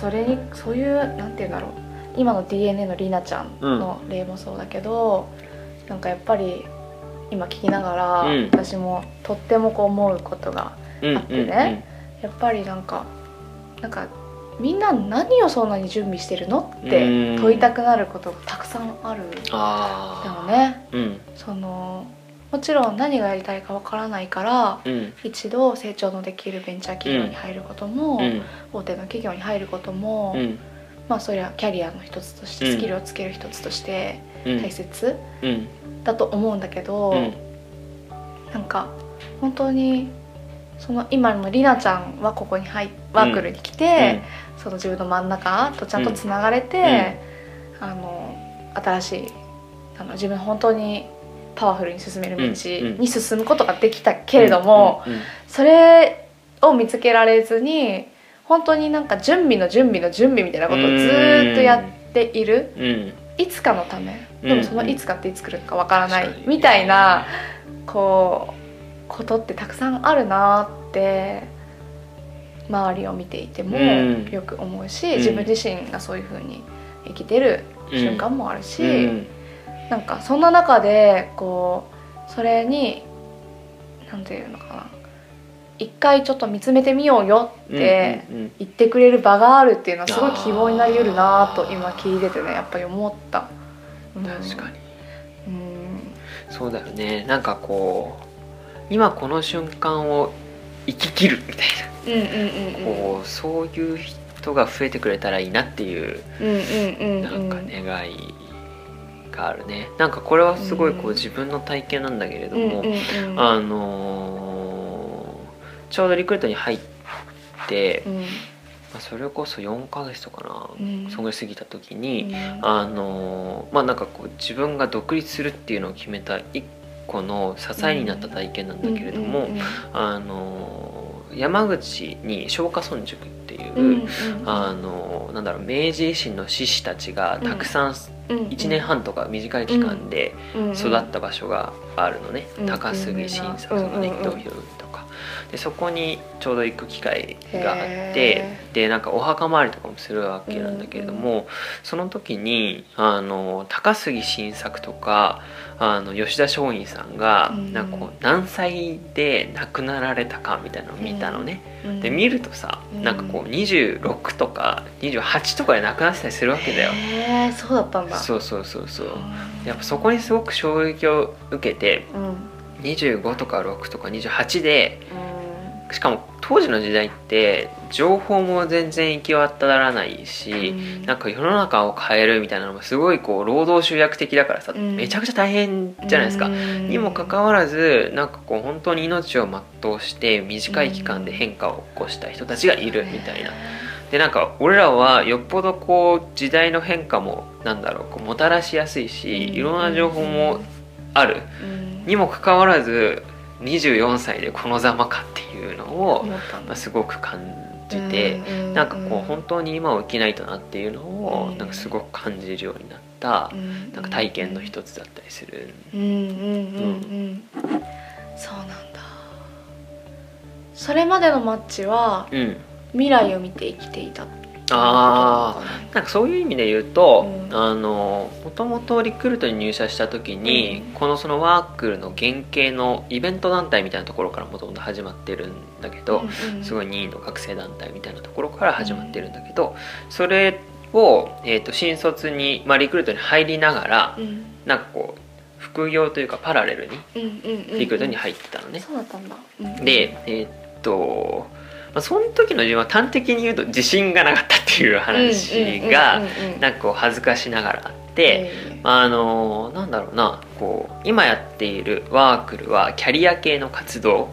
それにそういうなんて言うんだろう。今の DNA のりなちゃんの例もそうだけど、なんかやっぱり今聞きながら、うん。私もとってもこう思うことがうんあってねやっぱりなんかなんかみんな何をそんなに準備してるのってうん。問いたくなることがたくさんあるんだよあね。あうん。そのもちろん何がやりたいかわからないからうん。一度成長のできるベンチャー企業に入ることも、うん。大手の企業に入ることも、うん。まあそれはキャリアの一つとしてうん。スキルをつける一つとしてうん。大切うん。だと思うんだけど、うん。なんか本当にその今のりなちゃんはここに入ワークルに来て、その自分の真ん中とちゃんとつながれて、あの新しいあの自分本当にパワフルに進める道に進むことができたけれども、うんそれを見つけられずに本当になんか準備の準備の準備みたいなことをずーっとやっている。うん。いつかのため。うん。でもそのいつかっていつ来るかわからないみたいなこうことってたくさんあるなって周りを見ていてもうん。よく思うし、うん。自分自身がそういうふうに生きてる瞬間もあるし、うんなんかそんな中でこうそれになんていうのかな。一回ちょっと見つめてみようよって言ってくれる場があるっていうのはすごい希望になりうるなと今聞いててねやっぱり思った。うん。確かに。うん。そうだよね。なんかこう今この瞬間を生き切るみたいうんうんこうそういう人が増えてくれたらいいなっていう。うんうんうん。なんか願いがあるね。なんかこれはすごいこううん。自分の体験なんだけれどうんもあのーちょうどリクルートに入ってうん。まあそれこそ4ヶ月とかなうん。そんぐらい過ぎた時にうん。あのーまあなんかこう自分が独立するっていうのを決めた一個の支えになった体験なんだけれども、あのー山口に松下村塾っていう、うんうんあのーなんだろう明治維新の志士たちがたくさんうん1年半とか短い期間で育った場所があるのね、うん高杉晋作うんとかねうん。伊藤博文とかでそこにちょうど行く機会があってへでなんかお墓参りとかもするわけなんだけれども、その時にあの高杉晋作とかあの吉田松陰さんがうんなんかこう何歳で亡くなられたかみたいなのを見たのね。うんで見るとさうん。なんかこう26とか28とかで亡くなってたりするわけだよ。へえそうだったんだ。そうそうそうそう。うん。やっぱそこにすごく衝撃を受けてうん25とか6とか28でうしかも当時の時代って情報も全然行き渡らないし、ん。なんか世の中を変えるみたいなのもすごいこう労働集約的だからさ、うん。めちゃくちゃ大変じゃないですか。うん。にもかかわらずなんかこう本当に命を全うして短い期間で変化を起こした人たちがいるみたいな。でなんか俺らはよっぽどこう時代の変化もなんだろうこうもたらしやすいしいろんな情報もある。うんにもかかわらず24歳でこのざまかっていうのを、まあ、すごく感じて、うなんかこう本当に今を生きないとなっていうのをうん。なんかすごく感じるようになったうん。なんか体験の一つだったりする。そうなんだ。それまでのマッチはうん。未来を見て生きていたっあかななんかそういう意味で言うと、もともとリクルートに入社した時に、このそのワークルの原型のイベント団体みたいなところからもともと始まってるんだけど、すごいい任意の学生団体みたいなところから始まってるんだけど、それを、えー、と新卒に、まあ、リクルートに入りながらうん。なんかこう副業というかパラレルにうんうんうんリクルートに入ってたのね。そうだったんだ。うん。でえーっと、まあ、その時の自分は端的に言うと自信がなかったっていう話がなんかこう恥ずかしながらあって、えあのなんだろうなこう今やっているワークルはキャリア系の活動。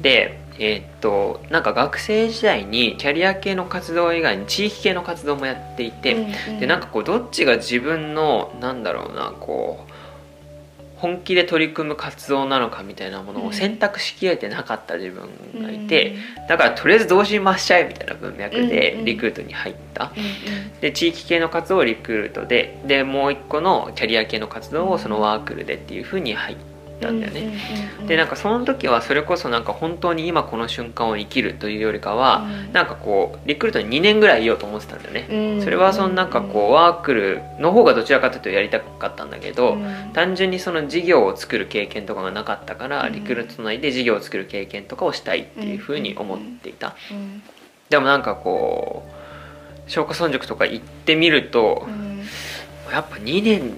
で、えーっとなんか学生時代にキャリア系の活動以外に地域系の活動もやっていて、でなんかこうどっちが自分のなんだろうなこう本気で取り組む活動なのかみたいなものを選択しきれてなかった自分がいて、だからとりあえず同時に回しちゃえみたいな文脈でリクルートに入った、で地域系の活動をリクルートででもう一個のキャリア系の活動をそのワークルでっていうふうに入ったんだよね。でなんかその時はそれこそなんか本当に今この瞬間を生きるというよりかは、なんかこうリクルートに2年ぐらいいようと思ってたんだよね。それはそのなんかこうワークルの方がどちらかというとやりたかったんだけど、単純にその事業を作る経験とかがなかったから、うん。リクルート内で事業を作る経験とかをしたいっていうふうに思っていた、でもなんかこう消化村塾とか行ってみると、やっぱ2年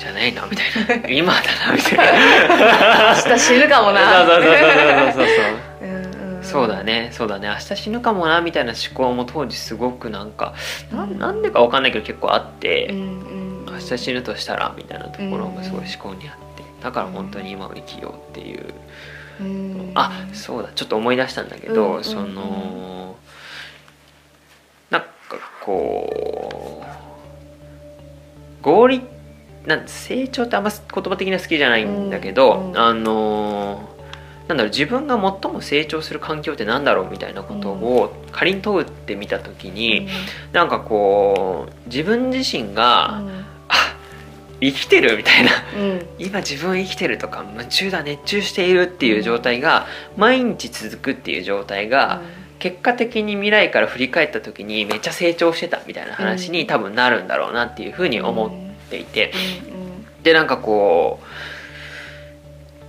じゃないなみたいな。今だなみたいな。明日死ぬかもな。そうそうそうそうそうそう だねそうだね。明日死ぬかもなみたいな思考も当時すごくなんかななんでかわかんないけど結構あって、うんうん明日死ぬとしたらみたいなところがすごい思考にあってだから本当に今を生きようっていう、うん。あそうだちょっと思い出したんだけど、うんうんそのなんかこう合理なん成長ってあんま言葉的には好きじゃないんだけど、うんうん。あのーなんだろう自分が最も成長する環境ってなんだろうみたいなことを仮に問うってみた時に、なんかこう自分自身が、あ生きてるみたいな。うん。今自分生きてるとか夢中だ熱中しているっていう状態が毎日続くっていう状態が、結果的に未来から振り返った時にめっちゃ成長してたみたいな話うん。に多分なるんだろうなっていうふうに思っていて、うんでなんかこ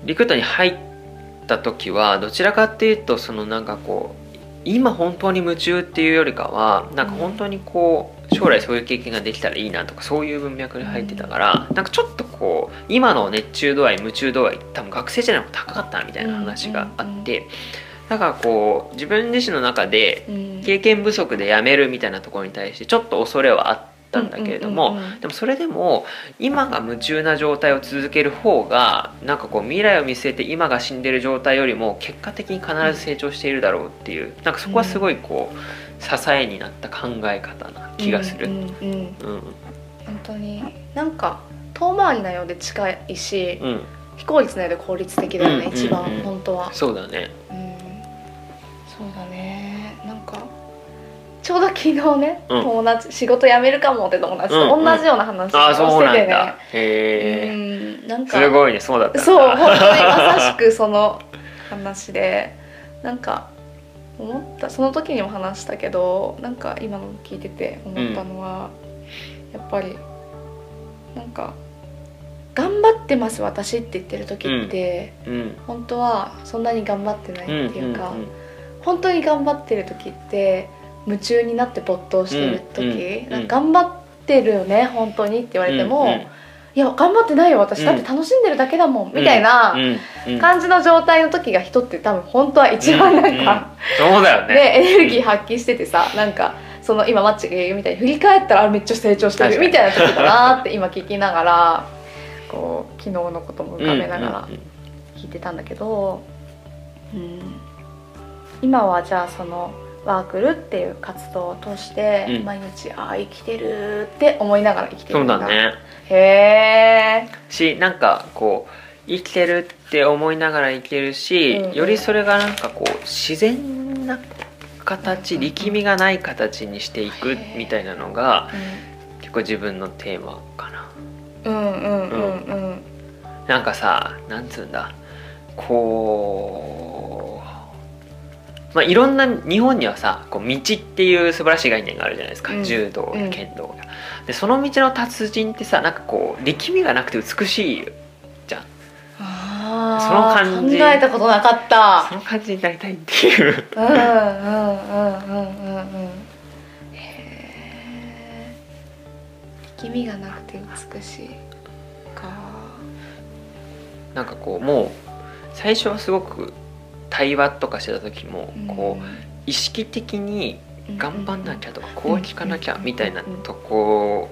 うリクルートに入った時はどちらかっていうとそのなんかこう今本当に夢中っていうよりかはなんか本当にこう将来そういう経験ができたらいいなとかそういう文脈で入ってたからなんかちょっとこう今の熱中度合い夢中度合い多分学生時代の方が高かったみたいな話があってだからこう自分自身の中でうん。経験不足でやめるみたいなところに対してちょっと恐れはあったんだけれども、でもそれでも今が夢中な状態を続ける方がなんかこう未来を見据えて今が死んでる状態よりも結果的に必ず成長しているだろうっていうなんかそこはすごいこう支えになった考え方な気がする。本当になんか遠回りなようで近いし、うん、非効率なようで効率的だよね、うん。一番、本当は。そうだね。うん。そうだね。なんかちょうど昨日ね、うん。友達仕事辞めるかもって友達とうん同じような話ああをそうなんててね、へえ、うんなんかすごいねそうだったんだ。そう本当にまさしくその話で。なんか思ったその時にも話したけどなんか今の聞いてて思ったのは、やっぱりなんか「頑張ってます私」って言ってる時って、うん。本当はそんなに頑張ってないうんっていうか、ん。本当に頑張ってる時って夢中になって没頭してる時、うんうん頑張ってるよね本当にって言われても、うんうん。いや頑張ってないよ私だって楽しんでるだけだもん、みたいな感じの状態の時が人って多分本当は一番なんか、そうだよね。でエネルギー発揮しててさなんかその今マッチが言うみたいに振り返ったらあめっちゃ成長してるみたいな時だなって今聞きながらこう昨日のことも浮かべながら聞いてたんだけど、うん、今はじゃあそのワークルっていう活動を通してうん。毎日、ああ生きてるって思いながら生きてそうるんだ。だね。へえしなんかこう生きてるって思いながら生きてるし、うんうん。よりそれがなんかこう自然な形力みがない形にしていくみたいなのが結構自分のテーマかな。うんうんうんうん。うん。なんかさなんつうんだ。こうまあいろんな日本にはさこう道っていう素晴らしい概念があるじゃないですか、うん。柔道うん。剣道が。でその道の達人ってさなんかこう力みがなくて美しいじゃん。その感じ。考えたことなかった。その感じになりたいっていう。うんうんうんうんうんうんへえ力みがなくて美しいか。なんかこうもう最初はすごく対話とかしてた時もこう意識的に頑張んなきゃとかこう聞かなきゃみたいなとこ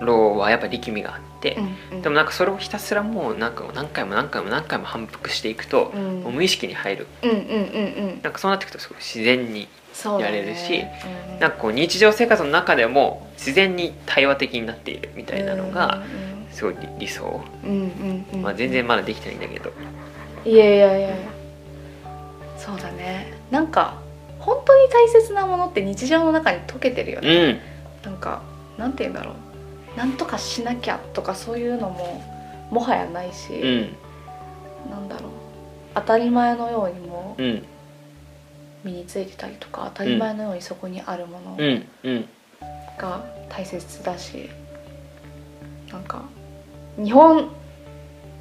ろはやっぱ力みがあって、でもなんかそれをひたすらもうなんか何回も何回も何回も反復していくと、うん。もう無意識に入る。なんかそうなっていくとすごい自然にやれるしうん。なんかこう日常生活の中でも自然に対話的になっているみたいなのがすごい理理想、まあ、全然まだできてないんだけど。いやいやいやそうだね。なんか本当に大切なものって日常の中に溶けてるようね、ん。なんかなんて言うんだろう。なんとかしなきゃとかそういうのももはやないし、うん。なんだろう。当たり前のようにもうん。身についてたりとか当たり前のようにそこにあるものが大切だしなんか日本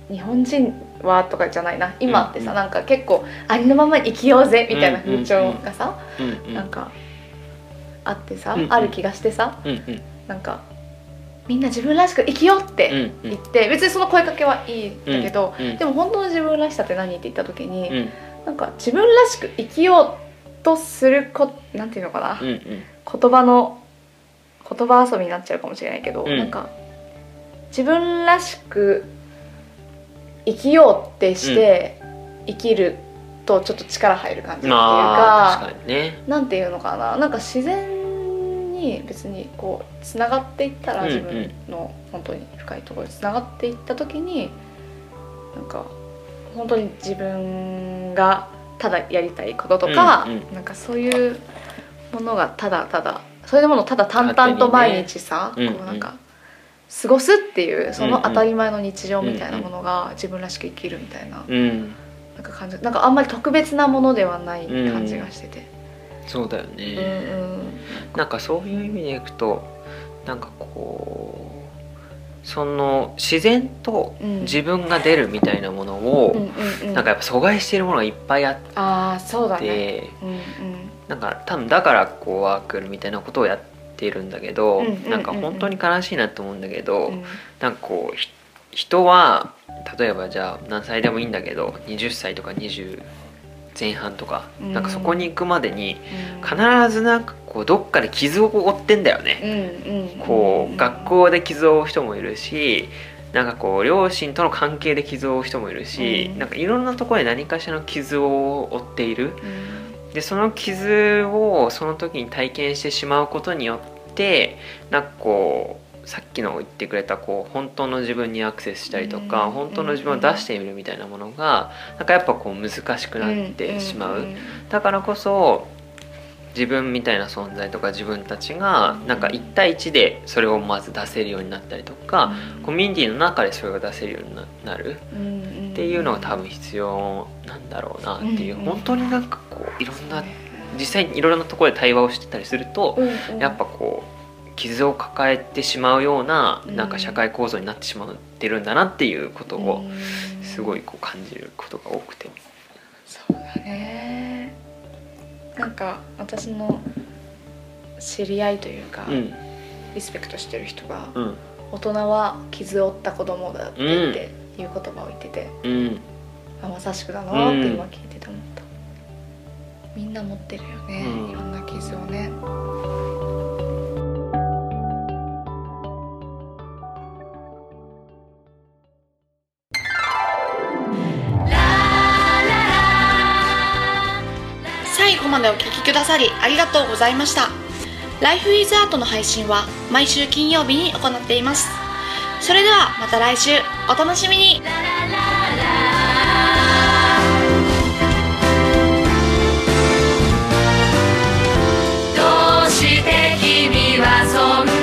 日本人はとかじゃないな今ってさ、うんうん。なんか結構ありのままに生きようぜみたいな風潮がさ、うんうん。なんかあってさ、うんうん。ある気がしてさうんうん。なんかみんな自分らしく生きようっうてんうん。言って、別にその声かけはいいんだけど、うん。でも本当の自分らしさって何って言った時に、うん。なんか自分らしく生きようとするこなんていうのかな、うんうん。言葉の言葉遊びになっちゃうかもしれないけど、うん。なんか自分らしく生きようってして生きるとちょっと力入る感じっていうまあか確かにね。なんていうのかな。なんか自然に別にこうつながっていったら自分の本当に深いところにつながっていった時になんか本当に自分がただやりたいこととか、うんうん。なんかそういうものがただただそういうものをただ淡々と毎日さ、ねこうなんか過ごすっていうその当たり前の日常みたいなものが自分らしく生きるみたいな,、うん。なんか感じなんかあんまり特別なものではない感じがしてて。そうだようんね、うん。なんかそういう意味でいくとなんかこうその自然とうん。自分が出るみたいなものを、うんなんかやっぱ阻害しているものがいっぱいあっああそうだね。て、うんうん。なんか多分だからこうワークルみたいなことをやっているんだけど、うんなんか本当に悲しいなと思うんだけど、うん。なんかこうひ人は例えばじゃあ何歳でもいいんだけど20歳とか20前半とか、うん。なんかそこに行くまでにうん。必ずなんかこうどっかで傷を負ってんだよね。こう学校で傷を負う人もいるしなんかこう両親との関係で傷を負う人もいるし、うん。なんかいろんなところで何かしらの傷を負っている。うんでその傷をその時に体験してしまうことによってなんかこうさっきの言ってくれたこう本当の自分にアクセスしたりとか、うん。本当の自分を出してみるみたいなものがなんかやっぱこう難しくなってしまう。だからこそ自分みたいな存在とか自分たちがなんか1対1でそれをまず出せるようになったりとか、コミュニティの中でそれが出せるようにななるうんうんっていうのが多分必要なんだろうなっていう、うん本当になんかこういろんな実際にいろいろなところで対話をしてたりすると、うんうん。やっぱこう傷を抱えてしまうようなうん。なんか社会構造になってしまってるんだなっていうことをうん。すごいこう感じることが多くて。なんか私の知り合いというか、うん。リスペクトしてる人がうん。大人は傷を負った子供だって言って、いう言葉を言っててうん。あまさしくだなって今聞いてて思った、みんな持ってるよね、うん。いろんな傷をねまでお聴きくださりありがとうございました。Life is Art の配信は毎週金曜日に行っています。それではまた来週お楽しみにどうして君はそんな